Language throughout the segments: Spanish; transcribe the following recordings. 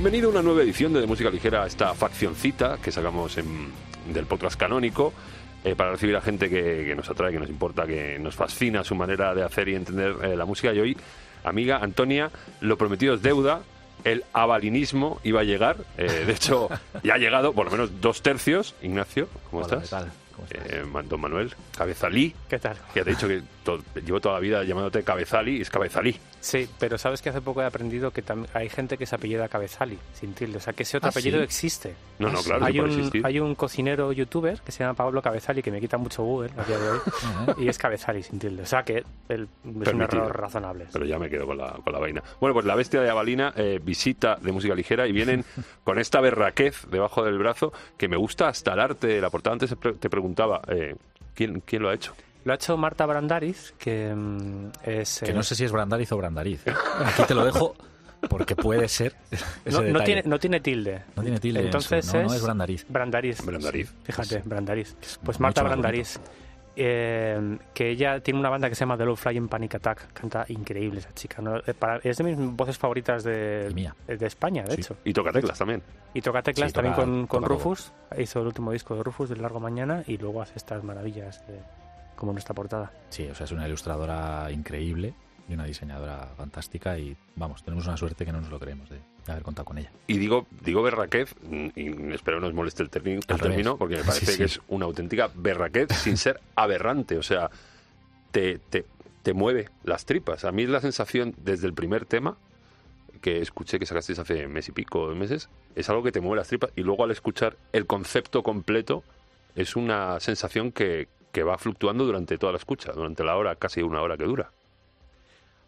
Bienvenido a una nueva edición de, de Música Ligera, esta faccioncita que sacamos en, del podcast canónico. eh, para recibir a gente que, que nos atrae, que nos importa, que nos fascina su manera de hacer y entender eh, la música. Y hoy, amiga Antonia, lo prometido es deuda. El avalinismo iba a llegar. eh, de hecho, ya ha llegado por lo menos dos tercios. Ignacio, ¿cómo Hola, estás? ¿qué tal? Eh, don Manuel, Cabezalí. ¿Qué tal? Ya te he dicho que to- llevo toda la vida llamándote Cabezali y es Cabezalí. Sí, pero sabes que hace poco he aprendido que hay gente que se apellida Cabezali, sin tilde. O sea, que ese otro ¿Ah, apellido sí? existe. No, Ah, no, sí. claro, sí hay, puede un, existir. hay un cocinero youtuber que se llama Pablo Cabezali, que me quita mucho Google a día de hoy, y es Cabezali, sin tilde. O sea, que el- es un Permitido. error razonable. Pero ya me quedo con la, con la vaina. Bueno, pues la bestia de Avalina eh, visita de música ligera y vienen con esta berraquez debajo del brazo que me gusta hasta el arte de la portada. Antes te preguntaba, eh, ¿quién, ¿quién lo ha hecho? Lo ha hecho Marta Brandariz, que mm, es... Que eh, no sé si es Brandariz o Brandariz. Aquí te lo dejo porque puede ser ese no, no tiene, no tiene tilde. No tiene tilde en Entonces su- no, no es es Brandariz. Brandariz. Brandariz. Fíjate, Brandariz. Pues Marta Brandariz. Eh, que ella tiene una banda que se llama The Low Flying Panic Attack. Canta increíble esa chica. ¿no? Eh, para- es de mis voces favoritas de, mía. de España, de Sí. hecho. Y toca teclas también. Y toca teclas Sí, toca- también con, con toca todo. Rufus. Hizo el último disco de Rufus, del Largo Mañana, y luego hace estas maravillas de- como nuestra portada. Sí, o sea, es una ilustradora increíble y una diseñadora fantástica y vamos, tenemos una suerte que no nos lo creemos de, de haber contado con ella. Y digo, digo berraquez, y espero no os moleste el, termi- el término, porque me parece Sí, sí. que es una auténtica berraquez sin ser aberrante. O sea, te, te, te mueve las tripas. A mí es la sensación desde el primer tema que escuché que sacasteis hace mes y pico, dos meses, es algo que te mueve las tripas y luego al escuchar el concepto completo es una sensación que, que va fluctuando durante toda la escucha, durante la hora, casi una hora que dura.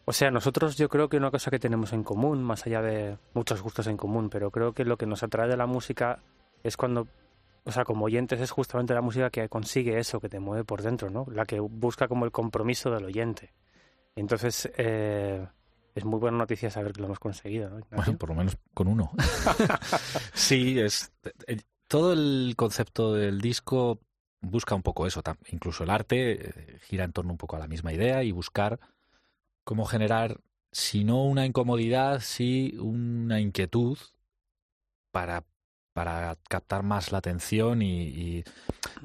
O sea, nosotros yo creo que una cosa que tenemos en común, más allá de muchos gustos en común, pero creo que lo que nos atrae de la música es cuando, o sea, como oyentes es justamente la música que consigue eso, que te mueve por dentro, ¿no? La que busca como el compromiso del oyente. Entonces, eh, es muy buena noticia saber que lo hemos conseguido, ¿no? Bueno, por lo menos con uno. sí, es eh, todo el concepto del disco busca un poco eso, incluso el arte eh, gira en torno un poco a la misma idea y buscar cómo generar, si no una incomodidad, sí una inquietud para, para captar más la atención y,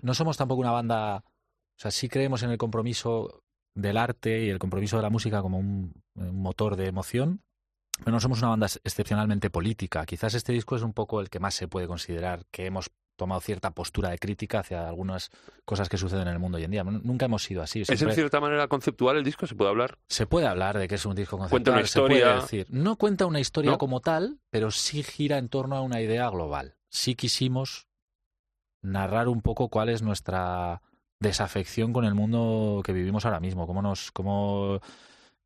no somos tampoco una banda, o sea, sí creemos en el compromiso del arte y el compromiso de la música como un, un motor de emoción, pero no somos una banda ex- excepcionalmente política. Quizás este disco es un poco el que más se puede considerar que hemos tomado cierta postura de crítica hacia algunas cosas que suceden en el mundo hoy en día. Nunca hemos sido así. ¿Es en cierta manera conceptual el disco? ¿Se puede hablar? se puede hablar de que es un disco conceptual. Cuenta una se puede historia. decir. No cuenta una historia ¿No? como tal, pero sí gira en torno a una idea global. Sí quisimos narrar un poco cuál es nuestra desafección con el mundo que vivimos ahora mismo, cómo nos, cómo,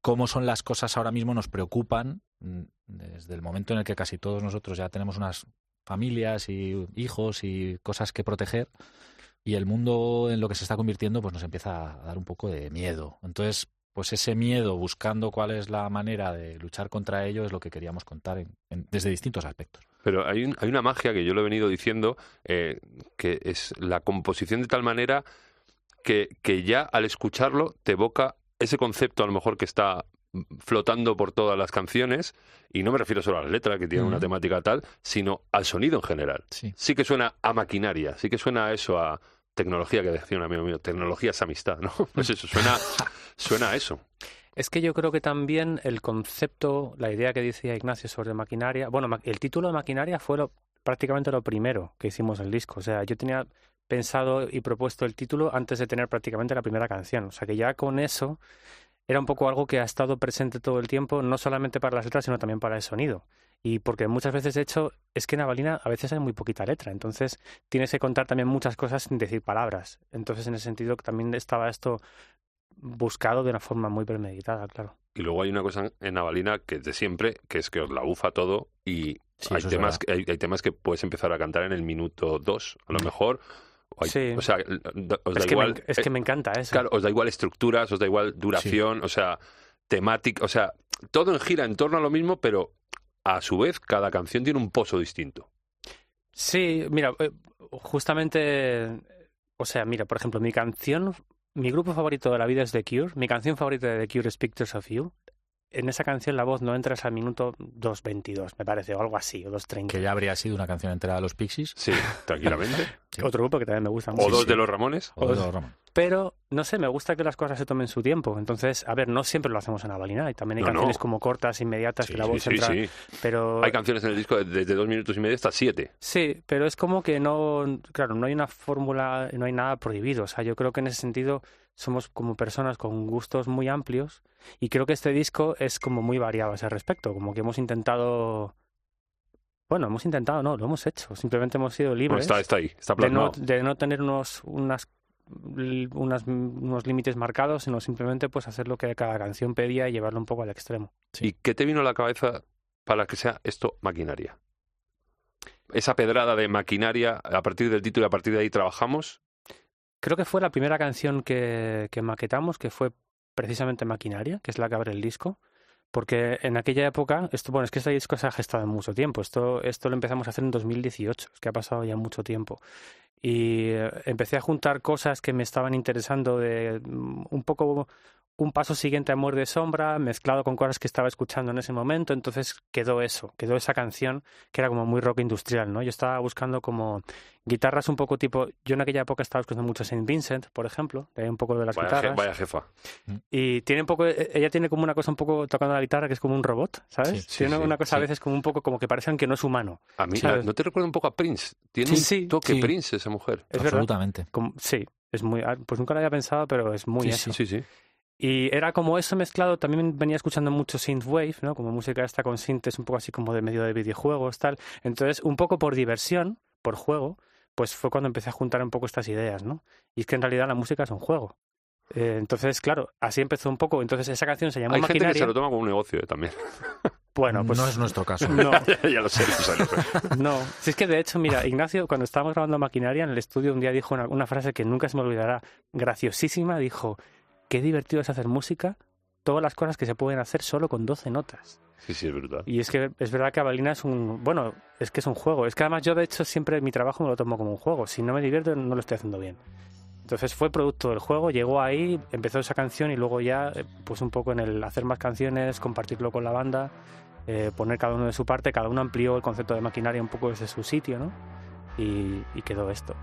cómo son las cosas ahora mismo nos preocupan mm, desde el momento en el que casi todos nosotros ya tenemos unas familias y hijos y cosas que proteger y el mundo en lo que se está convirtiendo pues nos empieza a dar un poco de miedo. Entonces, pues ese miedo buscando cuál es la manera de luchar contra ello es lo que queríamos contar en- desde distintos aspectos. Pero hay, un- hay una magia que yo lo he venido diciendo, eh, que es la composición de tal manera que, que ya al escucharlo te evoca ese concepto a lo mejor que está flotando por todas las canciones, y no me refiero solo a las letras, que tienen una temática tal, sino al sonido en general. Sí. Sí que suena a maquinaria, sí que suena a eso, a tecnología, que decía un amigo mío, tecnología es amistad, ¿no? Pues eso, suena, suena a eso. Es que yo creo que también el concepto, la idea que decía Ignacio sobre maquinaria, bueno, el título de maquinaria fue lo, prácticamente lo primero que hicimos el disco. O sea, yo tenía pensado y propuesto el título antes de tener prácticamente la primera canción. O sea, que ya con eso era un poco algo que ha estado presente todo el tiempo, no solamente para las letras, sino también para el sonido. Y porque muchas veces, de hecho, es que en Avalina a veces hay muy poquita letra, entonces tienes que contar también muchas cosas sin decir palabras. Entonces, en ese sentido, también estaba esto buscado de una forma muy premeditada, claro. Y luego hay una cosa en Avalina que es de siempre, que es que os la bufa todo y Sí, hay, temas, que- hay, hay temas que puedes empezar a cantar en el minuto dos, a lo mejor. O, hay- Sí. o sea, da- os da Es que, me, igual. enc- es eh, que me encanta eso. claro, os da igual estructuras, os da igual duración, o sea, temática, o sea, todo en gira en torno a lo mismo, pero a su vez cada canción tiene un pozo distinto. Sí, mira, eh, justamente, o sea, mira, por ejemplo, mi canción, mi grupo favorito de la vida es The Cure, mi canción favorita de The Cure es Pictures of You, en esa canción la voz no entra hasta el minuto 2.22, me parece, o algo así, o 2.30. Que ya habría sido una canción entera de los Pixies. Sí, tranquilamente. Sí. Otro grupo que también me gusta o mucho. dos de los Ramones. O de los Ramones. Pero, no sé, me gusta que las cosas se tomen su tiempo. Entonces, a ver, no siempre lo hacemos en Avalina. Y también hay No, no. canciones como cortas, inmediatas, Sí, que la voz sí, entra. sí. Pero Hay canciones en el disco de- desde dos minutos y medio hasta siete. Sí, pero es como que no, claro, no hay una fórmula, no hay nada prohibido. O sea, yo creo que en ese sentido somos como personas con gustos muy amplios y creo que este disco es como muy variado a ese respecto. Como que hemos intentado, bueno, hemos intentado, no, lo hemos hecho. Simplemente hemos sido libres está, está ahí, está de no, plasmado. de no tener unos, unas, unas, unos límites marcados, sino simplemente pues hacer lo que cada canción pedía y llevarlo un poco al extremo. Sí. ¿Y qué te vino a la cabeza para que sea esto maquinaria? Esa pedrada de maquinaria, a partir del título y a partir de ahí trabajamos. Creo que fue la primera canción que, que maquetamos, que fue precisamente Maquinaria, que es la que abre el disco. Porque en aquella época, esto, bueno, es que este disco se ha gestado en mucho tiempo. Esto, esto lo empezamos a hacer en 2018, es que ha pasado ya mucho tiempo. Y eh, empecé a juntar cosas que me estaban interesando de mm, un poco un paso siguiente a Amor de Sombra, mezclado con cosas que estaba escuchando en ese momento. Entonces quedó eso, quedó esa canción que era como muy rock industrial, ¿no? Yo estaba buscando como guitarras un poco tipo. Yo en aquella época estaba escuchando mucho Saint Vincent, por ejemplo, de ahí un poco de las Vaya, je- guitarras. vaya jefa. Y tiene un poco, e- ella tiene como una cosa un poco tocando la guitarra que es como un robot, ¿sabes? Sí, sí, tiene sí, una cosa a sí. veces como un poco como que parecen que no es humano. A mí, ¿Sabes? ¿no te recuerda un poco a Prince? Tiene Sí, un sí, toque sí. Prince esa mujer. Es. Absolutamente. Como- sí, es muy. ah, Pues nunca lo había pensado, pero es muy Sí, eso. Sí, sí. Y era como eso mezclado, también venía escuchando mucho synthwave, ¿no? Como música esta con synths un poco así como de medio de videojuegos, tal. Entonces, un poco por diversión, por juego, pues fue cuando empecé a juntar un poco estas ideas, ¿no? Y es que en realidad la música es un juego. Eh, entonces, claro, así empezó un poco. Entonces, esa canción se llama Hay gente que Maquinaria. se lo toma como un negocio eh, también. Bueno, pues no es nuestro caso. no, ya lo sé. lo sé, lo sé. no. Si es que de hecho, mira, Ignacio, cuando estábamos grabando Maquinaria en el estudio, un día dijo una, una frase que nunca se me olvidará, graciosísima, dijo, qué divertido es hacer música, todas las cosas que se pueden hacer solo con 12 notas. Sí, sí, es brutal. Y es que es verdad que Avalina es un, bueno, es que es un juego. Es que además yo de hecho siempre mi trabajo me lo tomo como un juego. Si no me divierto no lo estoy haciendo bien. Entonces fue producto del juego, llegó ahí, empezó esa canción y luego ya pues un poco en el hacer más canciones, compartirlo con la banda, eh, poner cada uno de su parte, cada uno amplió el concepto de maquinaria un poco desde su sitio, ¿no? Y, y quedó esto.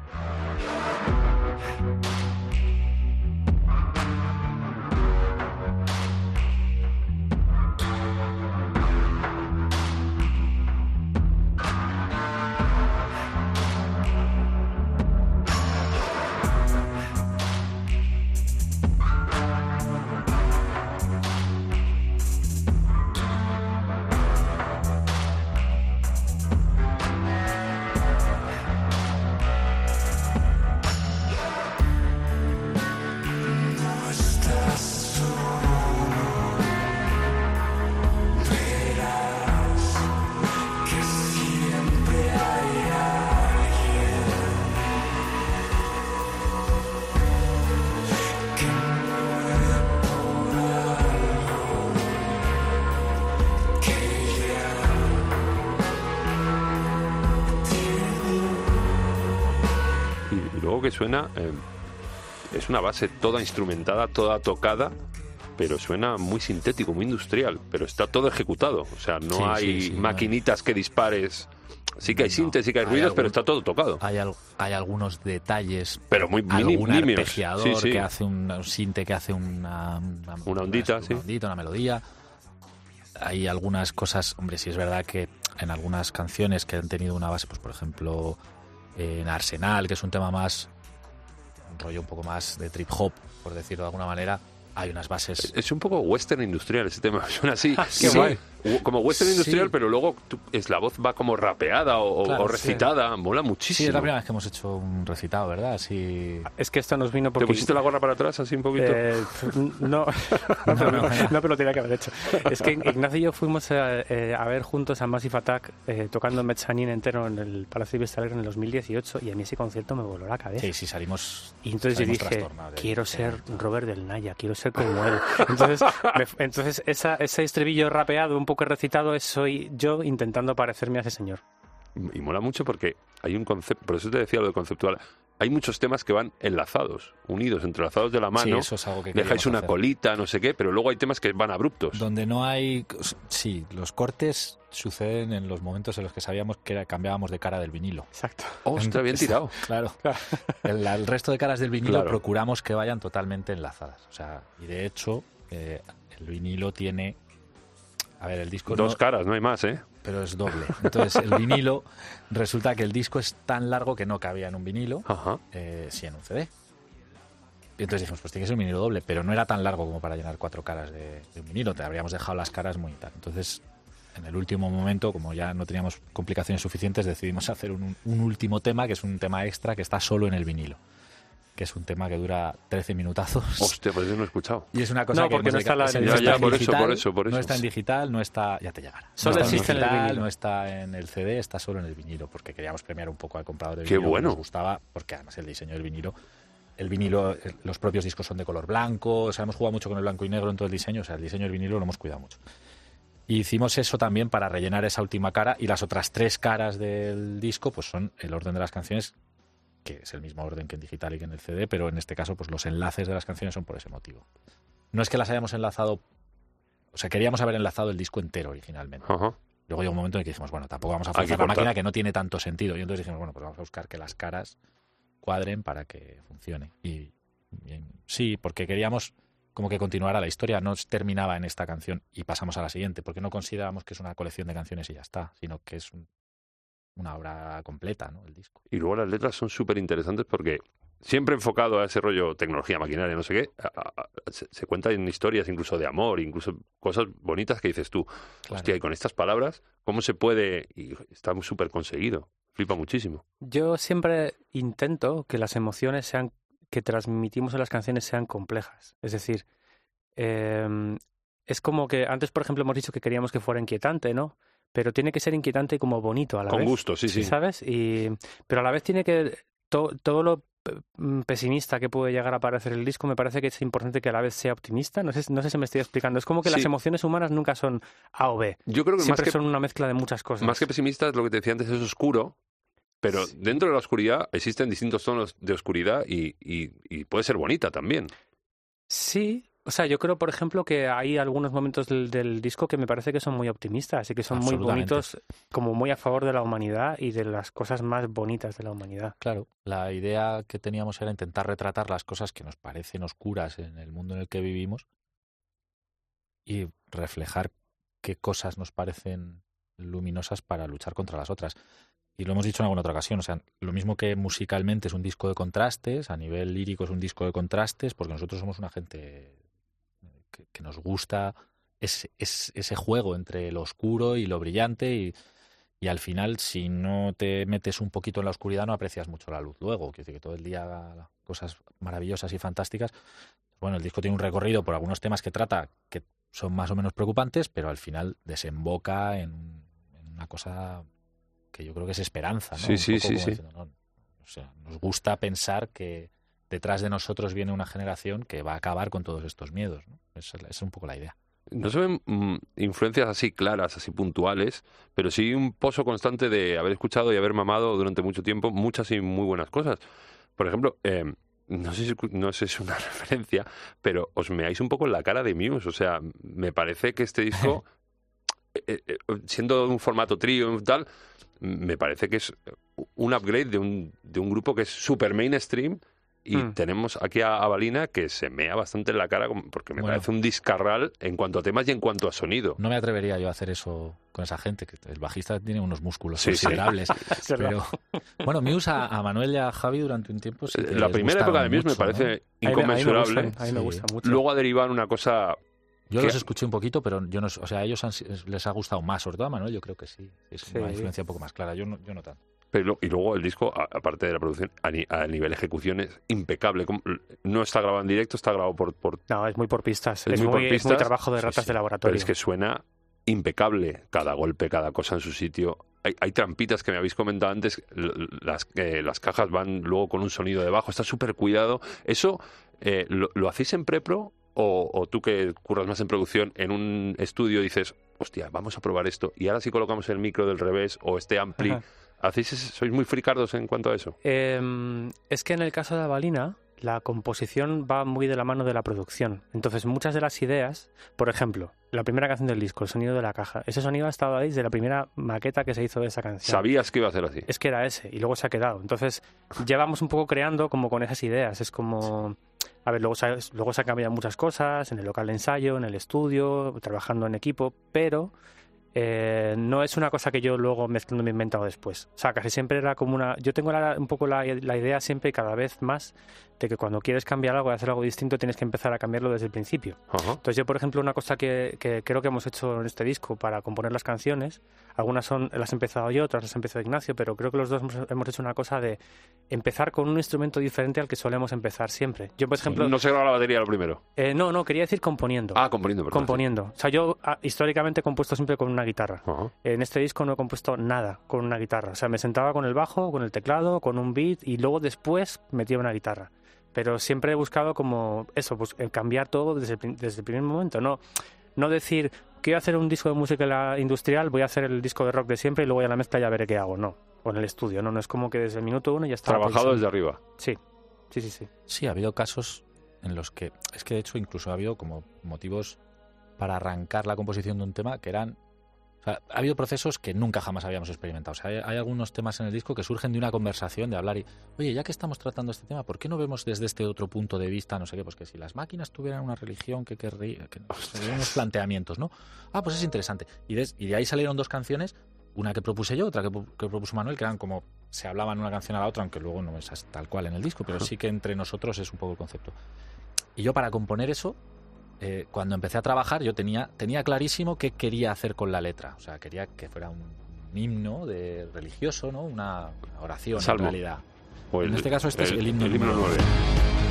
Que suena, eh, es una base toda instrumentada, toda tocada, pero suena muy sintético, muy industrial, pero está todo ejecutado. O sea, no Sí, hay sí, sí, maquinitas que dispares. Sí que hay No, sintes, sí que hay hay ruidos, pero algún- está todo tocado. Hay, al- hay algunos detalles. Pero muy algún arpegiador que hace un, un sinte que hace una, una, Una ondita, una ondita, una melodía. Hay algunas cosas, hombre, sí es verdad que en algunas canciones que han tenido una base, pues por ejemplo en Arsenal, que es un tema más, rollo un poco más de trip hop, por decirlo de alguna manera, hay unas bases Es un poco western industrial ese tema, suena así. Qué Sí. Como western Sí. industrial, pero luego tú- es, la voz va como rapeada o, Claro, o sí. recitada. Mola Sí, es muchísimo. la primera vez que hemos hecho un recitado, ¿verdad? Sí. Es que esto nos vino ¿Te porque... pusiste la gorra para atrás así un poquito? Eh, no, no, pero, no, no. no, pero lo tenía que haber hecho. Es que Ignacio y yo fuimos a, eh, a ver juntos a Massive Attack eh, tocando Mezzanine entero en el Palacio de Vista Alegre en el 2018 y a mí ese concierto me voló la cabeza. Sí, sí, salimos. Y entonces yo salimos dije, trastornados de- quiero ser Robert del Naya, quiero ser como él. Entonces, entonces ese estribillo rapeado, un poco recitado, es soy yo intentando parecerme a ese señor. Y mola mucho porque hay un concepto, por eso te decía lo de conceptual. Hay muchos temas que van enlazados, unidos, entrelazados de la Sí, mano. eso es algo que Dejáis una hacer. colita, no sé qué, pero luego hay temas que van abruptos. Donde no hay... Sí, los cortes suceden en los momentos en los que sabíamos que era- cambiábamos de cara del vinilo. Exacto. Ostras, bien tirado. Claro. El, el resto de caras del vinilo Claro. procuramos que vayan totalmente enlazadas. O sea, y de hecho, eh, el vinilo tiene... A ver, el disco Dos no- caras, no hay más, ¿eh? Pero es doble. Entonces, el vinilo resulta que el disco es tan largo que no cabía en un vinilo, eh, sí en un CD. Y entonces dijimos, pues tiene que ser un vinilo doble, pero no era tan largo como para llenar cuatro caras de, de un vinilo. Te habríamos dejado las caras muy tal. Entonces, en el último momento, como ya no teníamos complicaciones suficientes, decidimos hacer un, un último tema, que es un tema extra que está solo en el vinilo. Que es un tema que dura 13 minutazos. Hostia, pues eso no he escuchado. Y es una cosa No, que porque no está la- Ya, está ya, en por eso, digital, por eso, por No está en digital, no está... Ya te llegará. Solo no está existe en el digital, vinilo. No está en el CD, está solo en el vinilo, porque queríamos premiar un poco al comprador de Qué vinilo. que bueno. Nos gustaba, porque además el diseño del vinilo... El vinilo, eh, los propios discos son de color blanco, o sea, hemos jugado mucho con el blanco y negro en todo el diseño, o sea, el diseño del vinilo lo hemos cuidado mucho. Y hicimos eso también para rellenar esa última cara y las otras tres caras del disco pues son el orden de las canciones que es el mismo orden que en digital y que en el CD, pero en este caso pues los enlaces de las canciones son por ese motivo. No es que las hayamos enlazado, o sea, queríamos haber enlazado el disco entero originalmente. Ajá. Luego llegó un momento en que dijimos, bueno, tampoco vamos a forzar la máquina que no tiene tanto sentido. Y entonces dijimos, bueno, pues vamos a buscar que las caras cuadren para que funcione. Y sí, porque queríamos como que continuara la historia, no terminaba en esta canción y pasamos a la siguiente, porque no consideramos que es una colección de canciones y ya está, sino que es un- una obra completa, ¿no? El disco. Y luego las letras son súper interesantes porque siempre enfocado a ese rollo tecnología, maquinaria, no sé qué, a- a- a- se, se cuentan historias incluso de amor, incluso cosas bonitas que dices tú, Claro. hostia, y con estas palabras, ¿cómo se puede? Y está súper conseguido, flipa muchísimo. Yo siempre intento que las emociones sean que transmitimos en las canciones sean complejas. Es decir, eh, es como que antes, por ejemplo, hemos dicho que queríamos que fuera inquietante, ¿no? Pero tiene que ser inquietante y como bonito a la Con vez. gusto, sí, sí. ¿Sabes? Y, pero a la vez tiene que. to- todo lo mm, pesimista que puede llegar a parecer el disco, me parece que es importante que a la vez sea optimista. No sé, no sé si me estoy explicando. Es como que las emociones humanas nunca son A o B. Yo creo que más Siempre que, son una mezcla de muchas cosas. más que pesimista, es lo que te decía antes, es oscuro, pero Sí. dentro de la oscuridad existen distintos tonos de oscuridad y, y- y puede ser bonita también. Sí, o sea, yo creo, por ejemplo, que hay algunos momentos del, del disco que me parece que son muy optimistas y que son muy bonitos, como muy a favor de la humanidad y de las cosas más bonitas de la humanidad. Claro, la idea que teníamos era intentar retratar las cosas que nos parecen oscuras en el mundo en el que vivimos y reflejar qué cosas nos parecen luminosas para luchar contra las otras. Y lo hemos dicho en alguna otra ocasión, o sea, lo mismo que musicalmente es un disco de contrastes, a nivel lírico es un disco de contrastes, porque nosotros somos una gente que, que nos gusta ese, ese, ese juego entre lo oscuro y lo brillante y, y al final, si no te metes un poquito en la oscuridad, no aprecias mucho la luz luego. Quiero decir que todo el día haga cosas maravillosas y fantásticas. Bueno, el disco tiene un recorrido por algunos temas que trata que son más o menos preocupantes, pero al final desemboca en, en una cosa que yo creo que es esperanza, ¿no? Sí, Un sí, poco sí, como sí. diciendo, no, o sea, nos gusta pensar que detrás de nosotros viene una generación que va a acabar con todos estos miedos. ¿no? Esa es, un poco la idea. No se ven mm, influencias así claras, así puntuales, pero sí un pozo constante de haber escuchado y haber mamado durante mucho tiempo muchas y muy buenas cosas. Por ejemplo, eh, no, sé si, no sé si es una referencia, pero os meáis un poco en la cara de Muse. O sea, me parece que este disco, eh, eh, siendo un formato trío y tal, me parece que es un upgrade de un, de un grupo que es super mainstream. Y Mm. tenemos aquí a, a Balina que se mea bastante en la cara porque me Bueno. parece un discarral en cuanto a temas y en cuanto a sonido. No me atrevería yo a hacer eso con esa gente, que el bajista tiene unos músculos Sí, considerables. Pero bueno, Muse a, a Manuel y a Javi durante un tiempo sí que la primera época de Muse me mucho, ¿no? parece A me- inconmensurable. A mí me, gustan, a mí me Sí. gusta mucho. Luego ha derivado en una cosa Yo los escuché un poquito, pero yo no, o sea, a ellos han les ha gustado más, sobre todo a Manuel, yo creo que sí. Es Sí. una influencia un poco más clara. Yo no, yo no tanto. Pero, y luego el disco, aparte de la producción, a, ni- a nivel ejecución es impecable. No está grabado en directo, está grabado por... por No, es muy por pistas. Es Es, muy por es muy pistas. trabajo de ratas sí. de pero laboratorio. es que suena impecable. Cada golpe, cada cosa en su sitio. Hay, hay trampitas que me habéis comentado antes. Las, eh, las cajas van luego con un sonido debajo. Está súper cuidado. ¿Eso eh, lo, lo hacéis en prepro? O, o tú que curras más en producción, en un estudio dices, hostia, vamos a probar esto. Y ahora si colocamos el micro del revés o este ampli, Ajá. ¿Hacéis, ¿Sois muy fricardos en cuanto a eso? Eh, es que en el caso de Avalina, la composición va muy de la mano de la producción. Entonces, muchas de las ideas, por ejemplo, la primera canción del disco, el sonido de la caja, ese sonido ha estado ahí desde la primera maqueta que se hizo de esa canción. Sabías que iba a ser así. Es que era ese, y luego se ha quedado. Entonces, llevamos un poco creando como con esas ideas. Es como. A ver, luego se, luego se han cambiado muchas cosas en el local de ensayo, en el estudio, trabajando en equipo, pero eh, no es una cosa que yo luego mezclando me he inventado después. O sea, casi siempre era como una. Yo tengo la- un poco la, la idea siempre y cada vez más de que cuando quieres cambiar algo y hacer algo distinto tienes que empezar a cambiarlo desde el principio. Entonces yo, por ejemplo, una cosa que, que creo que hemos hecho en este disco para componer las canciones, algunas son las he empezado yo, otras las ha empezado Ignacio, pero creo que los dos hemos, hemos hecho una cosa de empezar con un instrumento diferente al que solemos empezar siempre. Yo, por ejemplo, No se graba la batería lo primero. eh, no, no, quería decir componiendo. Ah, componiendo, perdón. componiendo. O sea, yo ah, históricamente he compuesto siempre con una guitarra. Ajá. En este disco no he compuesto nada con una guitarra. O sea, me sentaba con el bajo, con el teclado, con un beat y luego después metía una guitarra. Pero siempre he buscado como eso, pues cambiar todo desde desde el primer momento. No, no decir, quiero hacer un disco de música industrial, voy a hacer el disco de rock de siempre y luego ya la mezcla ya veré qué hago. No, o en el estudio. No, no es como que desde el minuto uno ya está. Trabajado desde arriba. Sí, sí, sí, sí. Sí, ha habido casos en los que, es que de hecho incluso ha habido como motivos para arrancar la composición de un tema que eran... o sea, ha habido procesos que nunca jamás habíamos experimentado. O sea, hay, hay algunos temas en el disco que surgen de una conversación, de hablar y, oye, ya que estamos tratando este tema, ¿por qué no vemos desde este otro punto de vista, no sé qué? Pues que si las máquinas tuvieran una religión, que querría? Que, unos planteamientos, ¿no? Ah, pues es interesante. Y de, y de ahí salieron dos canciones, una que propuse yo, otra que, que propuso Manuel, que eran como se hablaban una canción a la otra, aunque luego no es tal cual en el disco, pero sí que entre nosotros es un poco el concepto. Y yo para componer eso, eh, cuando empecé a trabajar, yo tenía, tenía clarísimo qué quería hacer con la letra. O sea, quería que fuera un, un himno de religioso, ¿no? Una, oración en realidad. O En este caso, este es el himno himno número 9. Este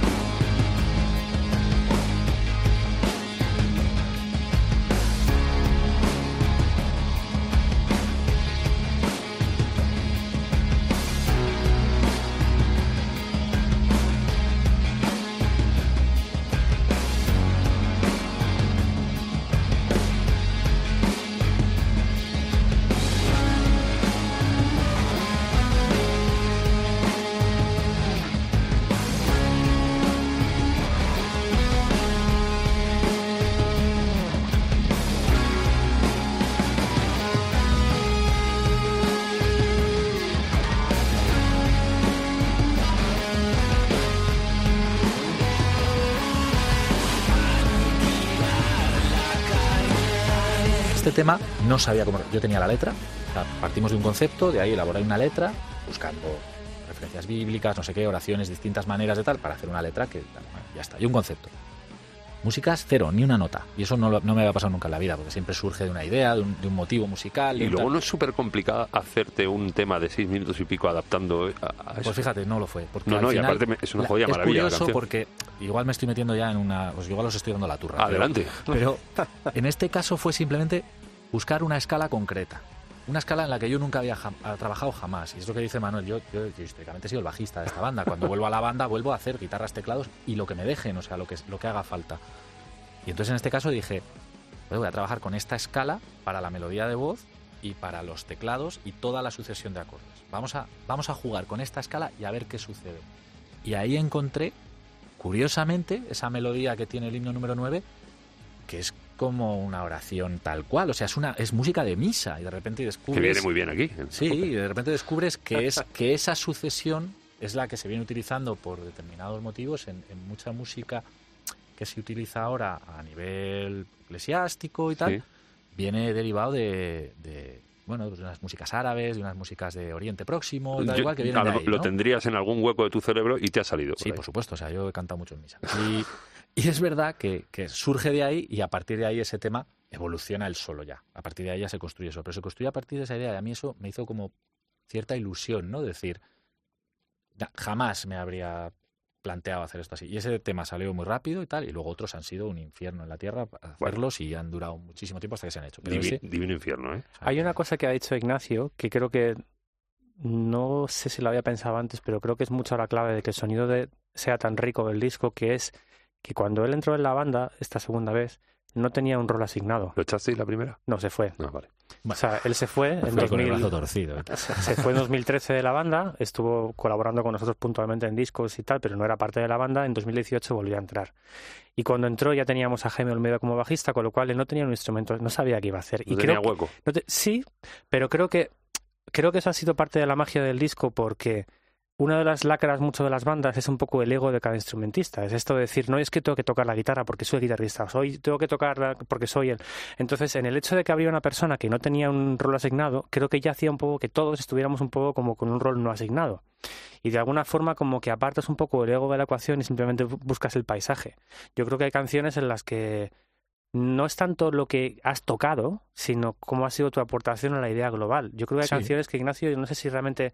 tema no sabía cómo. Yo tenía la letra, o sea, partimos de un concepto, de ahí elaborar una letra, buscando referencias bíblicas, no sé qué, oraciones, distintas maneras de tal, para hacer una letra que. bueno, ya está, y un concepto. Músicas, cero, ni una nota. Y eso no, lo- no me había pasado nunca en la vida, porque siempre surge de una idea, de un, de un motivo musical. Y luego no es súper complicado hacerte un tema de seis minutos y pico adaptando a, a eso. Pues fíjate, no lo fue. Porque No, no, y aparte me- es una jodida es maravilla la curioso porque igual me estoy metiendo ya en una. Pues igual os estoy dando la turra. pero- Adelante. Pero en este caso fue simplemente buscar una escala concreta. Una escala en la que yo nunca había ha- trabajado jamás. Y es lo que dice Manuel. Yo, yo, yo históricamente he sido el bajista de esta banda. Cuando vuelvo a la banda, vuelvo a hacer guitarras, teclados y lo que me dejen, o sea, lo que, lo que haga falta. Y entonces en este caso dije, pues voy a trabajar con esta escala para la melodía de voz y para los teclados y toda la sucesión de acordes. Vamos a, vamos a jugar con esta escala y a ver qué sucede. Y ahí encontré, curiosamente, esa melodía que tiene el himno número 9, que es como una oración tal cual. O sea, es, una, es música de misa y de repente descubres... Que viene muy bien aquí. Sí, y de repente descubres que, es, que esa sucesión es la que se viene utilizando por determinados motivos en, en mucha música que se utiliza ahora a nivel eclesiástico y tal. Sí. Viene derivado de, de, bueno, de unas músicas árabes, de unas músicas de Oriente Próximo, Yo- igual que vienen de lo, ahí, lo ¿no? tendrías en algún hueco de tu cerebro y te ha salido. Sí, ahí. por supuesto, o sea, yo he cantado mucho en misa. Y, y es verdad que, que surge de ahí y a partir de ahí ese tema evoluciona el solo ya. A partir de ahí ya se construye eso, pero se construye a partir de esa idea y a mí eso me hizo como cierta ilusión, ¿no? Decir, "Na- jamás me habría planteado hacer esto así. Y ese tema salió muy rápido y tal, y luego otros han sido un infierno en la tierra para hacerlos y han durado muchísimo tiempo hasta que se han hecho. Pero Divi- ese- Divino infierno, ¿eh? Hay una cosa que ha dicho Ignacio que creo que no sé si lo había pensado antes, pero creo que es mucho la clave de que el sonido de, sea tan rico del disco, que es que cuando él entró en la banda esta segunda vez no tenía un rol asignado. ¿Lo echasteis la primera? No, se fue. No, vale. O sea, él se fue en Fue con el 2000 brazo torcido. se fue en 2013 de la banda, estuvo colaborando con nosotros puntualmente en discos y tal, pero no era parte de la banda. En 2018 volvió a entrar. Y cuando entró ya teníamos a Jaime Olmedo como bajista, con lo cual él no tenía un instrumento, no sabía qué iba a hacer. No y tenía creo que- hueco. no te- sí, pero creo que creo que eso ha sido parte de la magia del disco porque una de las lacras mucho de las bandas es un poco el ego de cada instrumentista. Es esto de decir, no es que tengo que tocar la guitarra porque soy guitarrista, soy, tengo que tocarla porque soy él. Entonces, en el hecho de que había una persona que no tenía un rol asignado, creo que ya hacía un poco que todos estuviéramos un poco como con un rol no asignado. Y de alguna forma como que apartas un poco el ego de la ecuación y simplemente bu- buscas el paisaje. Yo creo que hay canciones en las que no es tanto lo que has tocado, sino cómo ha sido tu aportación a la idea global. Yo creo que hay Sí. canciones que, Ignacio, yo no sé si realmente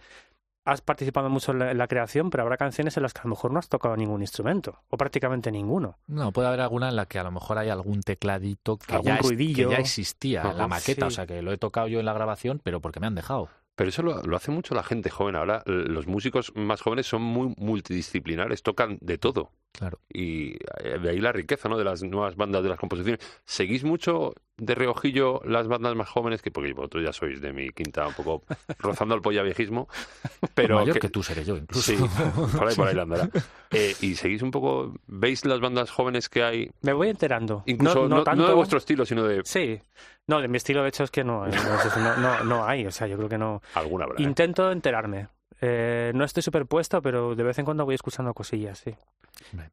has participado mucho en la, en la creación, pero habrá canciones en las que a lo mejor no has tocado ningún instrumento, o prácticamente ninguno. No, puede haber alguna en la que a lo mejor hay algún tecladito que, Algún ya, es- que ruidillo. ya existía en la maqueta, o sea que lo he tocado yo en la grabación, pero porque me han dejado. Pero eso lo, lo hace mucho la gente joven. Ahora los músicos más jóvenes son muy multidisciplinares, tocan de todo. Claro. Y eh, de ahí la riqueza ¿no? de las nuevas bandas, de las composiciones. ¿Seguís mucho de reojillo las bandas más jóvenes? que Porque vosotros ya sois de mi quinta, un poco rozando el pollaviejismo. Pero Mayor que- que tú seré yo, incluso. Sí, por ahí, por ahí la andará. Eh, y seguís un poco, ¿veis las bandas jóvenes que hay? Me voy enterando. Incluso no, no tanto... de vuestro estilo, sino de Sí. No, de mi estilo de hecho es que no, eh, no, no, hay, o sea, yo creo que no. alguna habrá. ¿eh? Intento enterarme. Eh, no estoy superpuesto, pero de vez en cuando voy escuchando cosillas, sí.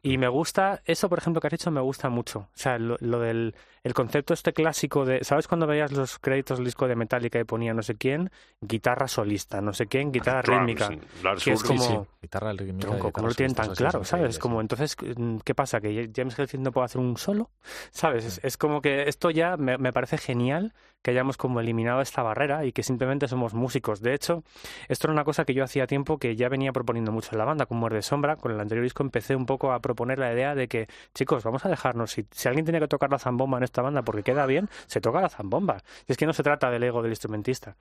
Y me gusta, eso por ejemplo que has dicho me gusta mucho. O sea, lo, lo del el concepto este clásico de, ¿sabes cuando veías los créditos del disco de Metallica y ponía no sé quién? Guitarra solista, no sé quién, guitarra rítmica. Lars que es como- Guitarra rítmica, Tronco, guitarra como no lo tienen tan sí claro, es ¿sabes? Como sí. entonces, mm, ¿qué pasa? ¿Que James Hetfield no puede hacer un solo? ¿Sabes? Es, es como que esto ya me, me parece genial que hayamos como eliminado esta barrera y que simplemente somos músicos. De hecho, esto era una cosa que yo hacía tiempo que ya venía proponiendo mucho en la banda, con Muerde Sombra. Con el anterior disco empecé un poco a proponer la idea de que, chicos, vamos a dejarnos, si, si alguien tiene que tocar la zambomba en esta banda porque queda bien, se toca la zambomba. Y es que no se trata del ego del instrumentista.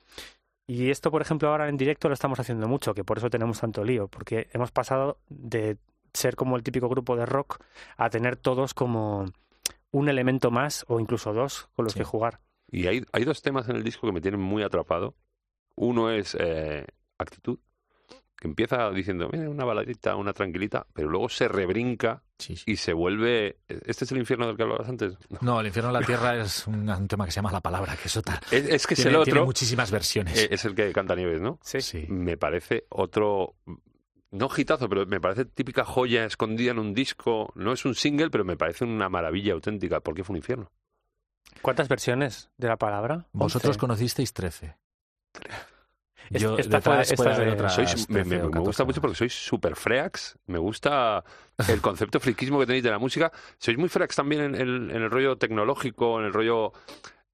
Y esto, por ejemplo, ahora en directo lo estamos haciendo mucho, que por eso tenemos tanto lío, porque hemos pasado de ser como el típico grupo de rock a tener todos como un elemento más o incluso dos con los Sí. que jugar. Y hay, hay dos temas en el disco que me tienen muy atrapado. Uno es eh, actitud, que empieza diciendo, "Mira, una baladita, una tranquilita, pero luego se rebrinca Sí, sí. y se vuelve... ¿Este es el infierno del que hablabas antes? No. No, el infierno de la tierra es un, un tema que se llama La Palabra, que es otra. Es, es que es tiene, el tiene otro, muchísimas versiones. eh, es el que canta Nieves, ¿no? Sí. sí. Me parece otro... No hitazo, pero me parece típica joya escondida en un disco. No es un single, pero me parece una maravilla auténtica. ¿Por qué fue un infierno? ¿Cuántas versiones de la palabra? Vosotros Once. conocisteis 13. Es- Yo, esta detrás fue- puede esta haber de- otras Sois, me, 13 me- o me 14 gusta mucho porque sois super freaks. Me gusta el concepto friquismo que tenéis de la música. Sois muy freaks también en el rollo tecnológico, en el rollo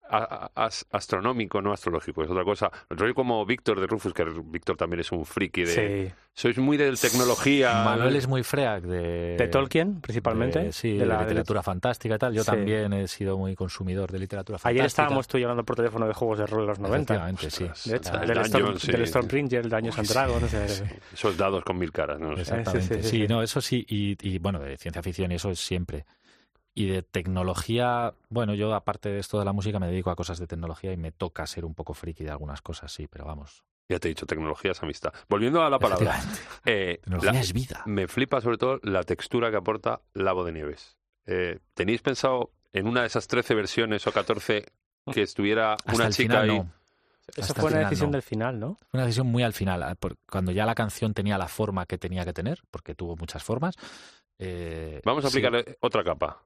a- a- as- astronómico, no astrológico, es otra cosa. El rollo como Víctor de Rufus, que Víctor también es un friki de... Sí. Sois muy de tecnología. Manuel es muy freak de... De Tolkien, principalmente. de- sí, de de, la- literatura fantástica y tal. Yo Sí. también he sido muy consumidor de literatura fantástica. Ayer estábamos tú y yo hablando por teléfono de juegos de rol de los 90. Efectivamente, sí. De hecho, del, Storm, sí. del Stormbringer, el Daños and Dragons, no sé. Sí, Esos dados con mil caras, ¿no? Exactamente. Sí, sí, sí, Sí, sí. no, eso sí. Y, y, bueno, de ciencia ficción y eso es siempre. Y de tecnología, bueno, yo aparte de esto de la música me dedico a cosas de tecnología y me toca ser un poco friki de algunas cosas, sí, pero vamos. Ya te he dicho, tecnología es amistad. Volviendo a la palabra. Eh, Tecnología la- es vida. me flipa sobre todo la textura que aporta Lavo de Nieves. Eh, ¿Tenéis pensado en una de esas 13 versiones o 14 que estuviera Hasta una el chica final ahí? no. Hasta fue una final decisión no. del final, ¿no? Fue una decisión muy al final, ah, cuando ya la canción tenía la forma que tenía que tener, porque tuvo muchas formas. eh, Vamos a sí. aplicarle otra capa.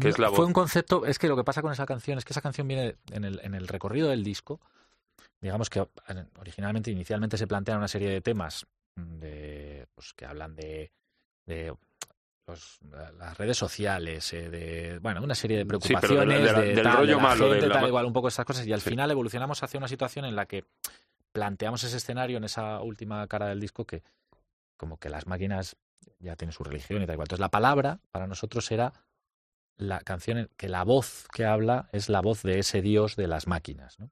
Que es la Fue un concepto, es que lo que pasa con esa canción es que esa canción viene en el, en el recorrido del disco. Digamos que originalmente, inicialmente se plantean una serie de temas de, pues, que hablan de, de los- las redes sociales, eh, de bueno, una serie de Sí, pero de preocupaciones, la- de la- de del tal, rollo de la malo, de gente, tal, igual un poco estas cosas y al Sí. final evolucionamos hacia una situación en la que planteamos ese escenario en esa última cara del disco que como que las máquinas ya tienen su religión y tal igual. Entonces la palabra para nosotros era la canción en que la voz que habla es la voz de ese dios de las máquinas, ¿no?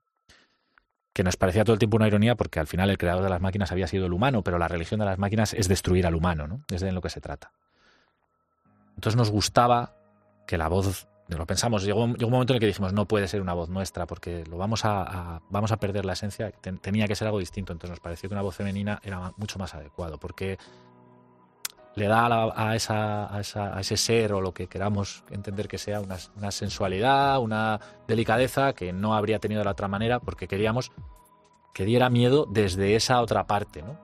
Que nos parecía todo el tiempo una ironía porque al final el creador de las máquinas había sido el humano, pero la religión de las máquinas es destruir al humano, ¿no? Es de lo que se trata. Entonces nos gustaba que la voz lo pensamos, llegó, llegó, un momento en el que dijimos, no puede ser una voz nuestra, porque lo vamos a, a vamos a perder la esencia, tenía que ser algo distinto, entonces nos pareció que una voz femenina era mucho más adecuado, porque le da a, a, esa, a, esa, a, ese ser o lo que queramos entender que sea una, una, sensualidad, una delicadeza que no habría tenido de la otra manera porque queríamos que diera miedo desde esa otra parte, ¿no?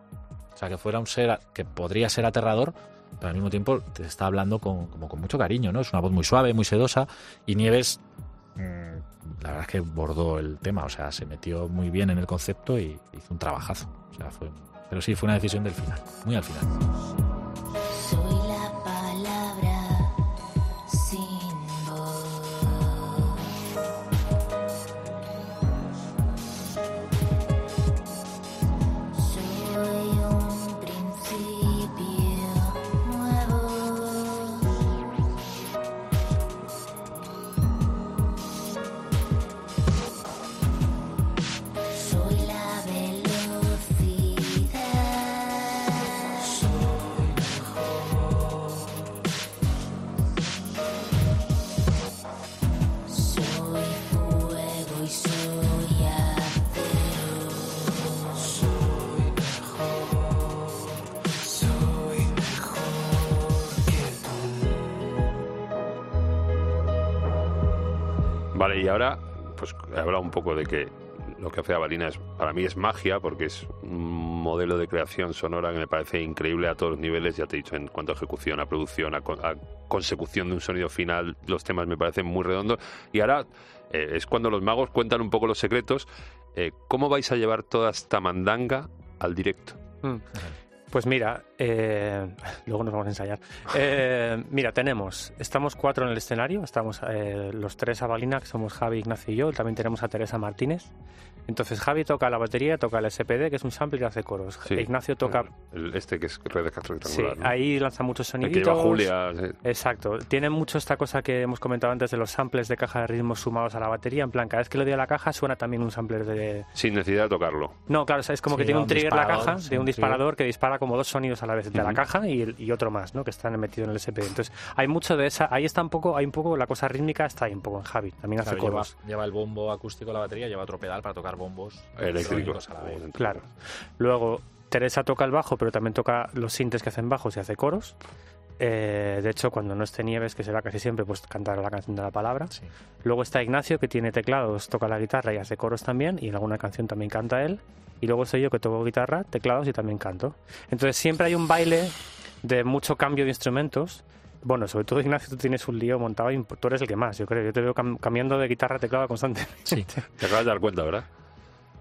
O sea, que fuera un ser que podría ser aterrador, pero al mismo tiempo te está hablando con, como con mucho cariño, ¿no? Es una voz muy suave, muy sedosa y Nieves, mmm, la verdad es que bordó el tema, o sea, se metió muy bien en el concepto y hizo un trabajazo. O sea, fue, pero sí, fue una decisión del final, muy al final. De que lo que hace Avalina es, para mí es magia, porque es un modelo de creación sonora que me parece increíble a todos los niveles, ya te he dicho, en cuanto a ejecución, a producción, a, a consecución de un sonido final, los temas me parecen muy redondos. Y ahora eh, es cuando los magos cuentan un poco los secretos. Eh, ¿Cómo vais a llevar toda esta mandanga al directo? Mm. Pues mira, eh, luego nos vamos a ensayar. Eh, mira, tenemos, estamos cuatro en el escenario, estamos eh, los tres a Balina, que somos Javi, Ignacio y yo, también tenemos a Teresa Martínez. Entonces Javi toca la batería, toca el SPD, que es un sample y hace coros. Sí. Ignacio toca... El- este que es red de Sí, rectangular. ¿no? ahí lanza muchos El que soniditos. lleva Julia. sí. Exacto. Tiene mucho esta cosa que hemos comentado antes de los samples de caja de ritmos sumados a la batería. En plan, cada vez que le doy a la caja suena también un sampler de... Sin necesidad de tocarlo. No, claro, o sea, es como Sí, que tiene un un trigger la caja sí, de un sí. disparador que dispara como dos sonidos a la vez, de la Ujú. caja y, y otro más, ¿no? Que están metidos en el SP. Entonces, hay mucho de esa... Ahí está un poco, hay un poco la cosa rítmica, está ahí un poco en Javi. También hace Claro, lleva, coros. lleva el bombo acústico la batería, lleva otro pedal para tocar bombos Eléctricos. a la vez. Claro. Luego, Teresa toca el bajo, pero también toca los sintes que hacen bajos y hace coros. Eh, de hecho, cuando no esté Nieves, que será casi siempre, pues cantar la canción de la palabra. Sí. Luego está Ignacio, que tiene teclados, toca la guitarra y hace coros también, y en alguna canción también canta él. Y luego soy yo que toco guitarra, teclados y también canto. Entonces siempre hay un baile de mucho cambio de instrumentos. Bueno, sobre todo Ignacio, tú tienes un lío montado y tú eres el que más, yo creo. Yo te veo cam- cambiando de guitarra a teclado constantemente. Sí. Te acabas de dar cuenta, ¿verdad?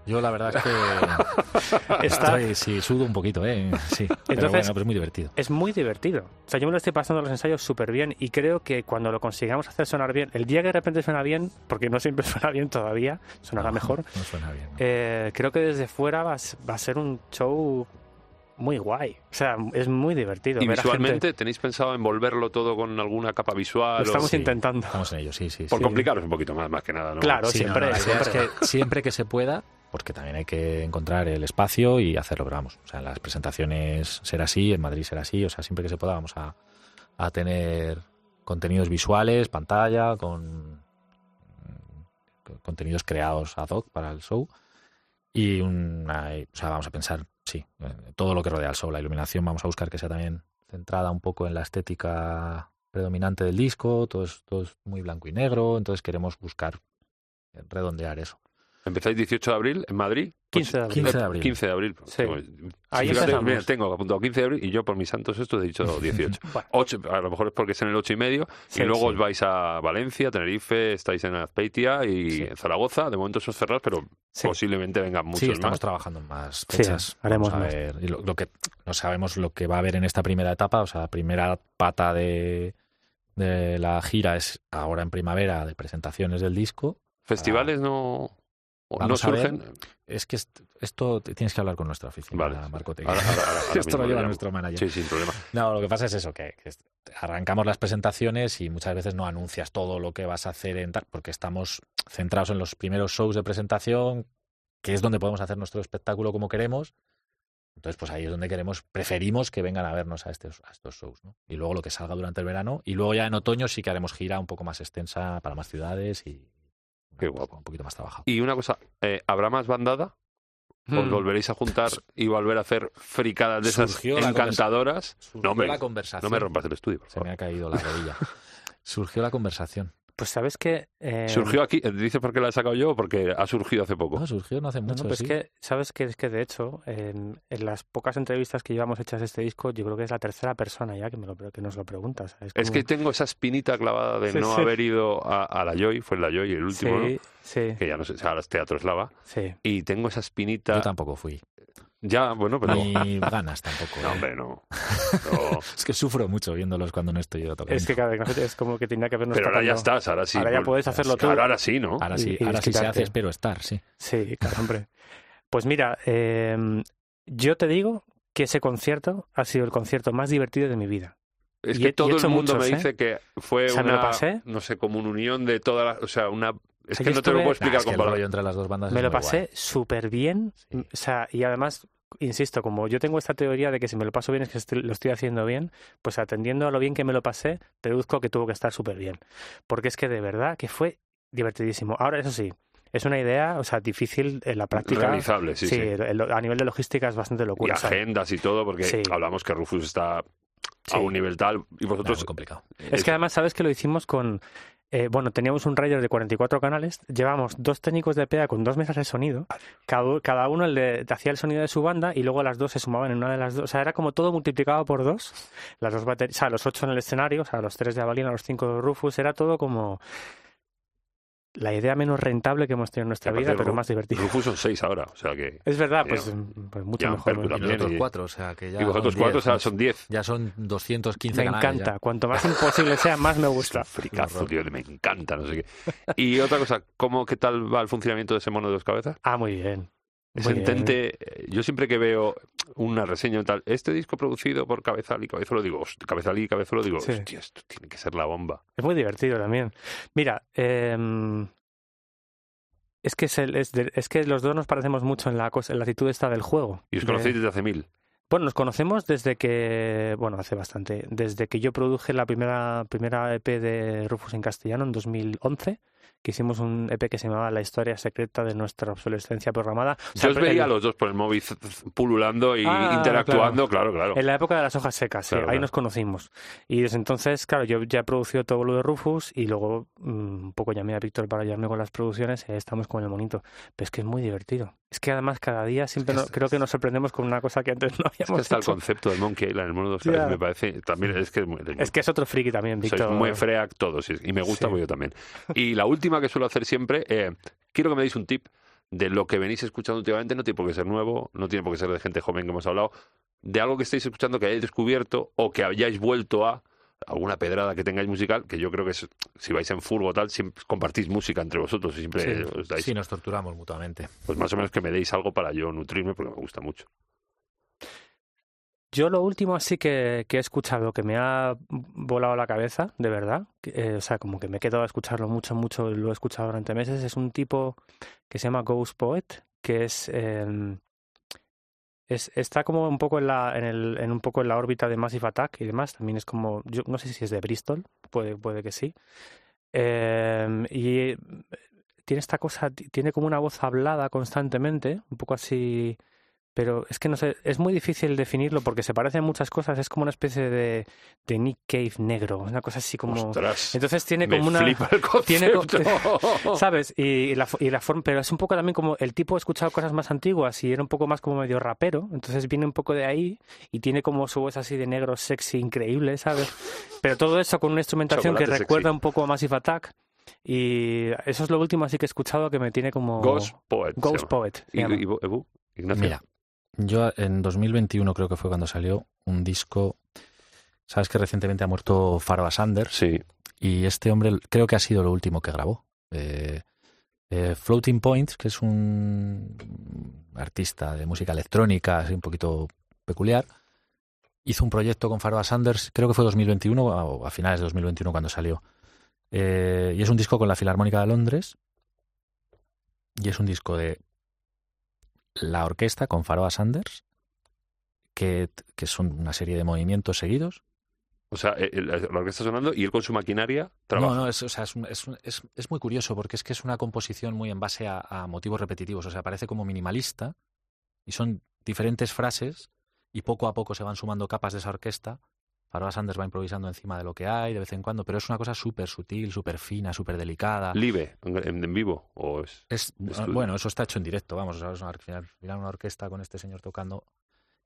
Yo la verdad es que Está- estoy, sí, sudo un poquito, ¿eh? Sí. pero Entonces- bueno, pero es muy divertido. Es muy divertido. O sea, yo me lo estoy pasando los ensayos súper bien y creo que cuando lo consigamos hacer sonar bien, el día que de repente suena bien, porque no siempre suena bien todavía, sonará No, mejor, No suena bien. ¿no? eh, creo que desde fuera va va a ser un show muy guay. O sea, es muy divertido. Y ver a gente- visualmente, ¿tenéis pensado envolverlo todo con alguna capa visual? Lo o- estamos sí. intentando. Estamos en ello, sí, sí. Por sí. complicaros un poquito más, más que nada, ¿no? Claro, Sí, siempre, no, siempre. es que siempre que se pueda, porque también hay que encontrar el espacio y hacerlo, pero vamos, o sea, las presentaciones será así, en Madrid será así, o sea, siempre que se pueda vamos a, a tener contenidos visuales, pantalla, con, con contenidos creados ad hoc para el show y una, o sea, vamos a pensar, sí, eh, todo lo que rodea al show, la iluminación, vamos a buscar que sea también centrada un poco en la estética predominante del disco, todo es, todo es muy blanco y negro, entonces queremos buscar redondear eso. ¿Empezáis 18 de abril en Madrid? 15 de abril. 15 de abril. 15 de abril. Sí. Ahí fíjate, empezamos. mira, tengo apuntado 15 de abril y yo por mis santos estos he dicho 18. Bueno, Ocho, a lo mejor es porque es en el 8 y medio Sí, y luego sí. os vais a Valencia, Tenerife, estáis en Azpeitia y Sí. en Zaragoza. De momento esos cerrados, pero sí. posiblemente vengan muchos sí, estamos más. trabajando en más Sí, fechas. haremos Vamos a más. ver. Y lo, lo que no sabemos lo que va a haber en esta primera etapa, o sea, la primera pata de, de la gira es ahora en primavera de presentaciones del disco. ¿Festivales no, no ver. surgen? Es que est- esto tienes que hablar con nuestra oficina, Vale. Marco Tegui. Ahora- ahora- ahora Esto lo lleva nuestro manager. Sí, sin problema. No, lo que pasa es eso, que, que arrancamos las presentaciones y muchas veces no anuncias todo lo que vas a hacer en tal, porque estamos centrados en los primeros shows de presentación, que es donde podemos hacer nuestro espectáculo como queremos. Entonces, pues ahí es donde queremos, preferimos que vengan a vernos a estos, a estos shows, ¿no? Y luego lo que salga durante el verano. Y luego ya en otoño sí que haremos gira un poco más extensa para más ciudades y Qué guapo. un poquito más trabajado. Y una cosa, eh, ¿habrá más bandada? ¿Os Hmm. volveréis a juntar y volver a hacer fricadas de esas la encantadoras? Surgió No, hombre, la conversación. no me rompas el estudio, por Se me favor. ha caído la rodilla. Surgió la conversación. Pues sabes que... eh, ¿Surgió aquí? ¿Dices por qué la he sacado yo o porque ha surgido hace poco? No, surgió no hace mucho. no, pues sí. que, sabes que es que de hecho, en, en las pocas entrevistas que llevamos hechas este disco, yo creo que es la tercera persona ya que, me lo, que nos lo pregunta. o sea, Es como- que tengo esa espinita clavada de Sí, no sí. haber ido a, a la Joy, fue la Joy el último, sí, ¿no? sí, que ya no sé, ahora es Teatro Eslava, sí. y tengo esa espinita, Yo tampoco fui. Ya, bueno, pero... Ni ganas tampoco. No, ¿eh? hombre, no. No. Es que sufro mucho viéndolos cuando no estoy yo tocando. Es que cada vez es como que tenía que habernos Pero ahora ya estás, ahora sí. Ahora ya pues, puedes hacerlo tú. Claro, ahora sí, ¿no? Ahora sí, y- y ahora sí se hace, espero estar, sí. Sí, claro, hombre. Pues mira, eh, yo te digo que ese concierto ha sido el concierto más divertido de mi vida. Es y que he- todo he el mundo muchos, me ¿eh? dice que fue O sea, me una, lo pasé. no sé, como una unión de todas las, o sea, una... Es que no te lo puedo Nah, explicar es que con entre las dos bandas Me es lo pasé súper bien. Sí. O sea, y además, insisto, como yo tengo esta teoría de que si me lo paso bien es que estoy- lo estoy haciendo bien, pues atendiendo a lo bien que me lo pasé, deduzco que tuvo que estar súper bien. Porque es que de verdad que fue divertidísimo. Ahora, eso sí, es una idea, o sea, difícil en la práctica. Realizable, sí, sí. el- el- a nivel de logística es bastante Y locura. sea, agendas y todo, porque Sí. hablamos que Rufus está Sí. a un nivel tal, y Nah, vosotros... muy complicado. Es que además, sabes que lo hicimos con. Eh, bueno, teníamos un rider de 44 canales, llevamos dos técnicos de PEA con dos mesas de sonido, cada, uno hacía el sonido de su banda y luego las dos se sumaban en una de las dos. O sea, era como todo multiplicado por dos, las dos baterías, o sea, los ocho en el escenario, o sea, los tres de Avalina, los cinco de Rufus, era todo como la idea menos rentable que hemos tenido en nuestra vida, pero Ru- más divertida. Rufus son seis ahora, o sea que... Es verdad, Ya, pues, pues mucho ya, mejor. Y cuatro, o sea que ya Y vosotros son cuatro, o sea, diez, son diez. Ya son 215 Me canales. encanta, ya. cuanto más imposible sea, más me gusta. Fricazo, tío, me encanta, no sé qué. Y otra cosa, ¿cómo, qué tal va el funcionamiento de ese mono de dos cabezas? Ah, muy bien. Entente, eh, yo siempre que veo una reseña tal, este disco producido por Cabezal y Cabezolo, digo, host- Cabezal y Cabezolo, digo, Sí. hostia, esto tiene que ser la bomba. Es muy divertido también. Mira, em, es que es, el- es, de- es que los dos nos parecemos mucho en la cosa, en la actitud esta del juego. Y os De- conocéis desde hace mil. Bueno, nos conocemos desde que, bueno, hace bastante, desde que yo produje la primera primera EP de Rufus en castellano en 2011, que hicimos un EP que se llamaba La historia secreta de nuestra obsolescencia programada. O sea, Yo os veía a los dos por el móvil pululando y Ah, interactuando, claro, claro. En la época de las hojas secas, sí, Claro, ahí nos conocimos. Y desde entonces, claro, yo ya he producido todo lo de Rufus y luego mm, un poco llamé a Víctor para ayudarme con las producciones y ahí estamos con el monito. Pero es que es muy divertido. Es que además cada día siempre no- es- creo que nos sorprendemos con una cosa que antes no Es que habíamos está el concepto del Monkey Island, el mono de Ya. me parece, también es que es Es que es otro friki también, sois Víctor. muy freak todos, y me gusta Sí. yo también. Y la última que suelo hacer siempre, eh, quiero que me deis un tip de lo que venís escuchando últimamente, no tiene por qué ser nuevo, no tiene por qué ser de gente joven que hemos hablado, de algo que estéis escuchando que hayáis descubierto o que hayáis vuelto a alguna pedrada que tengáis musical, que yo creo que es- si vais en furgo o tal, siempre compartís música entre vosotros y siempre Sí. os dais, Sí, nos torturamos mutuamente. pues más o menos que me deis algo para yo nutrirme porque me gusta mucho. Yo lo último así que, que he escuchado que me ha volado la cabeza, de verdad, que, eh, o sea, como que me he quedado a escucharlo mucho, mucho, lo he escuchado durante meses, es un tipo que se llama Ghost Poet, que es, eh, es está como un poco en la, en el, en un poco en la órbita de Massive Attack y demás, también es como, yo no sé si es de Bristol, puede, puede que sí. Eh, y tiene esta cosa, ti- tiene como una voz hablada constantemente, un poco así pero es que no sé, es muy difícil definirlo porque se parecen muchas cosas, es como una especie de, de Nick Cave negro, una cosa así como... Ostras, Entonces tiene me como una... flipa el tiene. ¿Sabes? Y, la, y la forma, pero es un poco también como el tipo ha escuchado cosas más antiguas y era un poco más como medio rapero, entonces viene un poco de ahí y tiene como su voz así de negro sexy increíble, ¿sabes? Pero todo eso con una instrumentación que recuerda sexy. un poco a Massive Attack y eso es lo último así que he escuchado que me tiene como... Ghost Poet. Ghost. Poet. Y, y- Ebu, Ignacio. Mira, yo en 2021 creo que fue cuando salió un disco. Sabes que recientemente ha muerto Farba Sanders Sí, y este hombre creo que ha sido lo último que grabó. Eh, eh, Floating Points, que es un artista de música electrónica, así un poquito peculiar, hizo un proyecto con Farba Sanders, creo que fue 2021 o a finales de 2021 cuando salió. Eh, y es un disco con la Filarmónica de Londres y es un disco de la orquesta con Faroa Sanders que, que son una serie de movimientos seguidos. O sea, eh, eh, la orquesta sonando y él con su maquinaria trabaja. No, no, es, o sea, es, un- es, un- es- es muy curioso porque es que es una composición muy en base a, a motivos repetitivos. O sea, parece como minimalista y son diferentes frases y poco a poco se van sumando capas de esa orquesta. Faroa Sanders va improvisando encima de lo que hay de vez en cuando, pero es una cosa súper sutil, súper fina, súper delicada. Live, en, en vivo. O es... Es, Estudio. bueno, eso está hecho en directo, vamos, o sea, es una, al final, al final una orquesta con este señor tocando.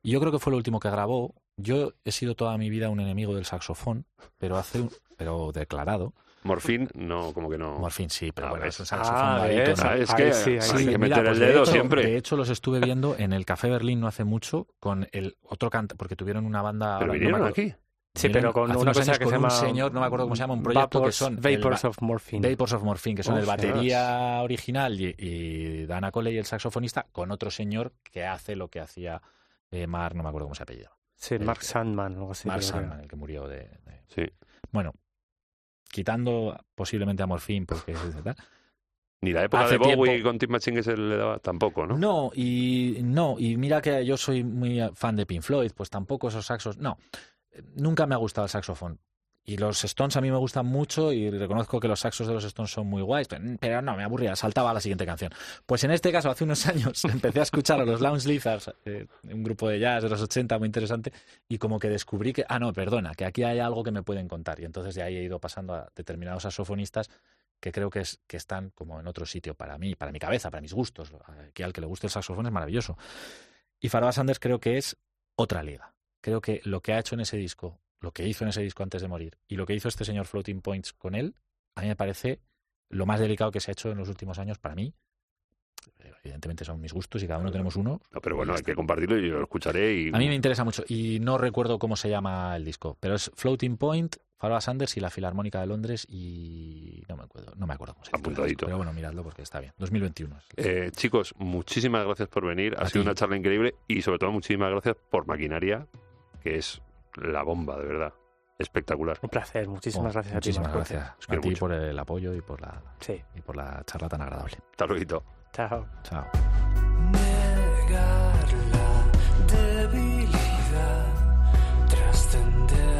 Y yo creo que fue lo último que grabó. Yo he sido toda mi vida un enemigo del saxofón, pero hace un, pero declarado. Morfín, no, como que no. Morfín sí, pero Ah, bueno, ves. es un saxofón Ah, Ah, es ahí que sí, ahí hay sí. que mira, meter pues el de dedo hecho- siempre. De hecho, los estuve viendo en el Café Berlín no hace mucho con el otro cantante, porque tuvieron una banda. Pero ahora no vinieron acuerdo- aquí. Sí, pero con una cosa que con se un llama. señor, no me acuerdo cómo se llama, un proyecto Vapors, que son. el Vapors va- of Morphine. Vapors of Morphine, que son el batería original y, y Dana Coley, el saxofonista, con otro señor que hace lo que hacía eh, Mark, no me acuerdo cómo se apellidaba. Sí, el- Mark Sandman, algo así. Mark. Sandman, el que murió de, de- Sí. Bueno, quitando posiblemente a Morphine, porque es tal. Ni la época Hace de Bowie tiempo- con Tim Machine que se le daba tampoco, ¿no? No, y no, y mira que yo soy muy fan de Pink Floyd, pues tampoco esos saxos, no, nunca me ha gustado el saxofón. Y los Stones a mí me gustan mucho y reconozco que los saxos de los Stones son muy guays, pero, no, me aburría, saltaba a la siguiente canción. Pues en este caso, hace unos años empecé a escuchar a los Lounge Lizards, eh, un grupo de jazz de los 80 muy interesante, y como que descubrí que, ah, no, perdona, que aquí hay algo que me pueden contar. Y entonces de ahí he ido pasando a determinados saxofonistas que creo que, es, que están como en otro sitio para mí, para mi cabeza, para mis gustos. Que al que le guste el saxofón es maravilloso. Y Faroa Sanders creo que es otra liga. Creo que lo que ha hecho en ese disco, lo que hizo en ese disco antes de morir y lo que hizo este señor Floating Points con él, a mí me parece lo más delicado que se ha hecho en los últimos años para mí. Evidentemente son mis gustos y cada uno tenemos uno. No, pero bueno, hay que compartirlo y yo lo escucharé y... A mí me interesa mucho y no recuerdo cómo se llama el disco, pero es Floating Point, Faroa Sanders y la Filarmónica de Londres y no me acuerdo, no me acuerdo cómo se llama. Apuntadito. Pero bueno, miradlo porque está bien. 2021. Eh, chicos, muchísimas gracias por venir. Ha A sido una charla increíble y sobre todo muchísimas gracias por Maquinaria, que es la bomba, de verdad. Espectacular. Un placer, muchísimas gracias a ti. Muchísimas gracias por el apoyo y por la, y por la charla tan agradable. Hasta luego. Chao. Chao. Negar la debilidad, trascender.